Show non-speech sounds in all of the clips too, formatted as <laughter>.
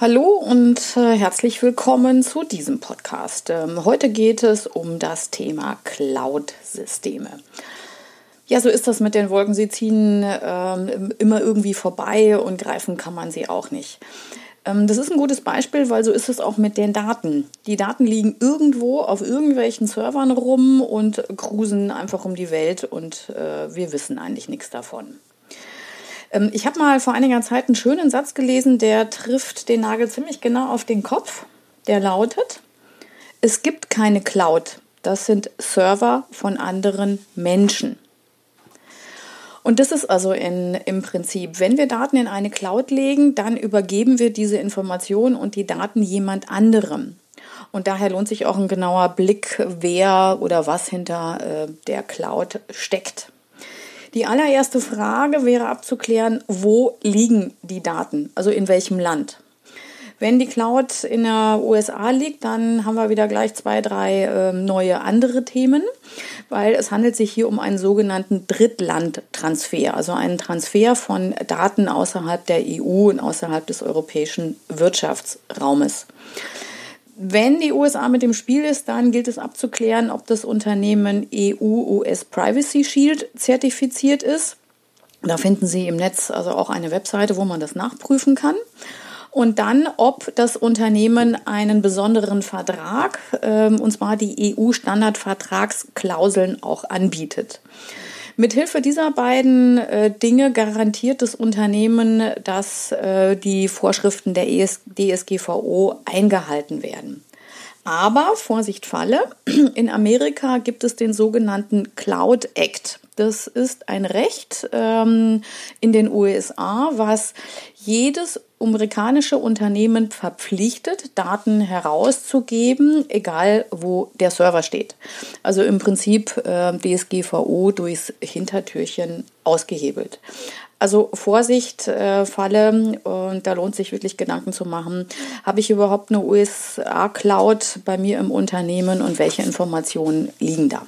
Hallo und äh, herzlich willkommen zu diesem Podcast. Ähm, heute geht es um das Thema Cloud-Systeme. Ja, so ist das mit den Wolken. Sie ziehen ähm, immer irgendwie vorbei und greifen kann man sie auch nicht. Ähm, das ist ein gutes Beispiel, weil so ist es auch mit den Daten. Die Daten liegen irgendwo auf irgendwelchen Servern rum und cruisen einfach um die Welt und äh, wir wissen eigentlich nichts davon. Ähm, ich habe mal vor einiger Zeit einen schönen Satz gelesen, der trifft den Nagel ziemlich genau auf den Kopf. Der lautet, es gibt keine Cloud. Das sind Server von anderen Menschen. Und das ist also in, im Prinzip, wenn wir Daten in eine Cloud legen, dann übergeben wir diese Informationen und die Daten jemand anderem. Und daher lohnt sich auch ein genauer Blick, wer oder was hinter äh, der Cloud steckt. Die allererste Frage wäre abzuklären, wo liegen die Daten, also in welchem Land. Wenn die Cloud in der USA liegt, dann haben wir wieder gleich zwei, drei äh, neue andere Themen, weil es handelt sich hier um einen sogenannten Drittlandtransfer, also einen Transfer von Daten außerhalb der EU und außerhalb des europäischen Wirtschaftsraumes. Wenn die USA mit dem Spiel ist, dann gilt es abzuklären, ob das Unternehmen EU-US Privacy Shield zertifiziert ist. Da finden Sie im Netz also auch eine Webseite, wo man das nachprüfen kann. Und dann, ob das Unternehmen einen besonderen Vertrag, ähm, und zwar die EU-Standardvertragsklauseln auch anbietet. Mithilfe dieser beiden äh, Dinge garantiert das Unternehmen, dass äh, die Vorschriften der ES DSGVO eingehalten werden. Aber Vorsicht Falle, <clears throat> in Amerika gibt es den sogenannten Cloud Act. Das ist ein Recht ähm, in den USA, was jedes amerikanische Unternehmen verpflichtet, Daten herauszugeben, egal wo der Server steht. Also im Prinzip äh, DSGVO durchs Hintertürchen ausgehebelt. Also Vorsicht, äh, Falle, und da lohnt sich wirklich Gedanken zu machen. Habe ich überhaupt eine USA-Cloud bei mir im Unternehmen und welche Informationen liegen da?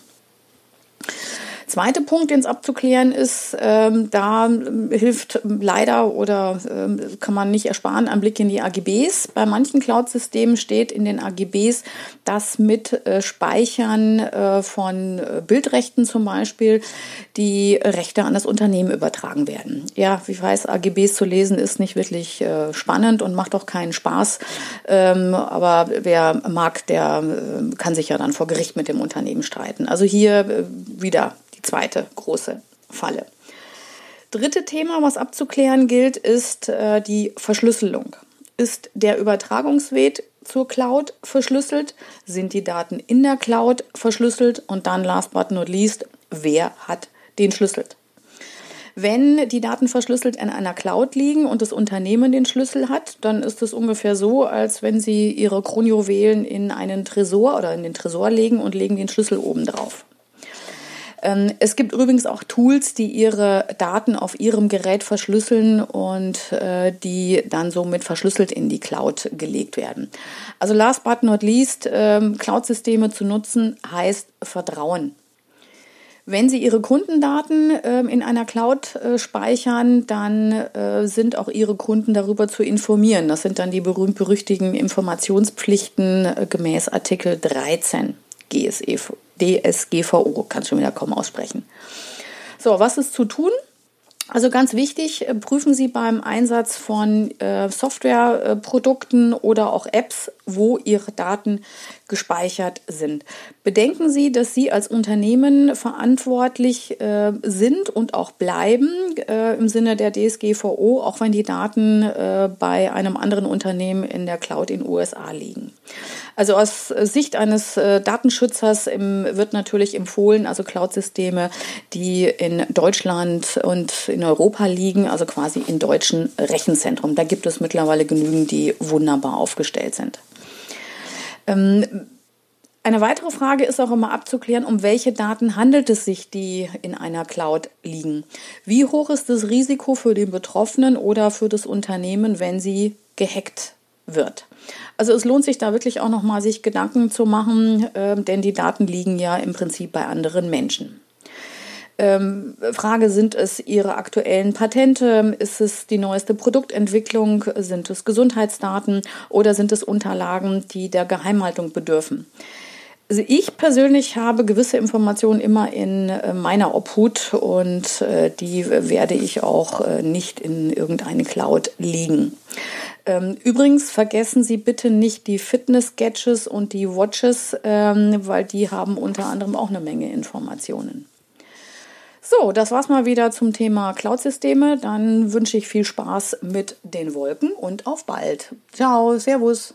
Zweiter Punkt, den es abzuklären ist, ähm, da hilft leider oder ähm, kann man nicht ersparen ein Blick in die AGBs. Bei manchen Cloud-Systemen steht in den AGBs, dass mit äh, Speichern äh, von äh, Bildrechten zum Beispiel die Rechte an das Unternehmen übertragen werden. Ja, wie ich weiß, AGBs zu lesen ist nicht wirklich äh, spannend und macht auch keinen Spaß. Ähm, aber wer mag, der äh, kann sich ja dann vor Gericht mit dem Unternehmen streiten. Also hier äh, wieder zweite große Falle. Dritte Thema, was abzuklären gilt, ist äh, die Verschlüsselung. Ist der Übertragungsweg zur Cloud verschlüsselt? Sind die Daten in der Cloud verschlüsselt? Und dann, last but not least, wer hat den Schlüssel? Wenn die Daten verschlüsselt in einer Cloud liegen und das Unternehmen den Schlüssel hat, dann ist es ungefähr so, als wenn Sie Ihre Kronjuwelen in einen Tresor oder in den Tresor legen und legen den Schlüssel oben drauf. Ähm, es gibt übrigens auch Tools, die ihre Daten auf ihrem Gerät verschlüsseln und äh, die dann somit verschlüsselt in die Cloud gelegt werden. Also last but not least, ähm, Cloud-Systeme zu nutzen heißt Vertrauen. Wenn Sie Ihre Kundendaten ähm, in einer Cloud äh, speichern, dann äh, sind auch Ihre Kunden darüber zu informieren. Das sind dann die berühmt-berüchtigten Informationspflichten gemäß Artikel 13 GSE, DSGVO, kann schon wieder kaum aussprechen. So, was ist zu tun? Also ganz wichtig, äh, prüfen Sie beim Einsatz von äh, Softwareprodukten oder auch Apps, wo Ihre Daten gespeichert sind. Bedenken Sie, dass Sie als Unternehmen verantwortlich äh, sind und auch bleiben äh, im Sinne der DSGVO, auch wenn die Daten äh, bei einem anderen Unternehmen in der Cloud in den USA liegen. Also aus Sicht eines äh, Datenschützers im, wird natürlich empfohlen, also Cloud-Systeme, die in Deutschland und in Europa liegen, also quasi in deutschen Rechenzentren. Da gibt es mittlerweile genügend, die wunderbar aufgestellt sind. Ähm, eine weitere Frage ist auch immer abzuklären, um welche Daten handelt es sich, die in einer Cloud liegen. Wie hoch ist das Risiko für den Betroffenen oder für das Unternehmen, wenn sie gehackt wird? Also es lohnt sich da wirklich auch nochmal sich Gedanken zu machen, äh, denn die Daten liegen ja im Prinzip bei anderen Menschen. Ähm, Frage, sind es Ihre aktuellen Patente? Ist es die neueste Produktentwicklung? Sind es Gesundheitsdaten oder sind es Unterlagen, die der Geheimhaltung bedürfen? Also ich persönlich habe gewisse Informationen immer in äh, meiner Obhut und äh, die werde ich auch äh, nicht in irgendeine Cloud legen. Ähm, übrigens vergessen Sie bitte nicht die Fitness-Gadgets und die Watches, ähm, weil die haben unter anderem auch eine Menge Informationen. So, das war's mal wieder zum Thema Cloud-Systeme. Dann wünsche ich viel Spaß mit den Wolken und auf bald. Ciao, Servus.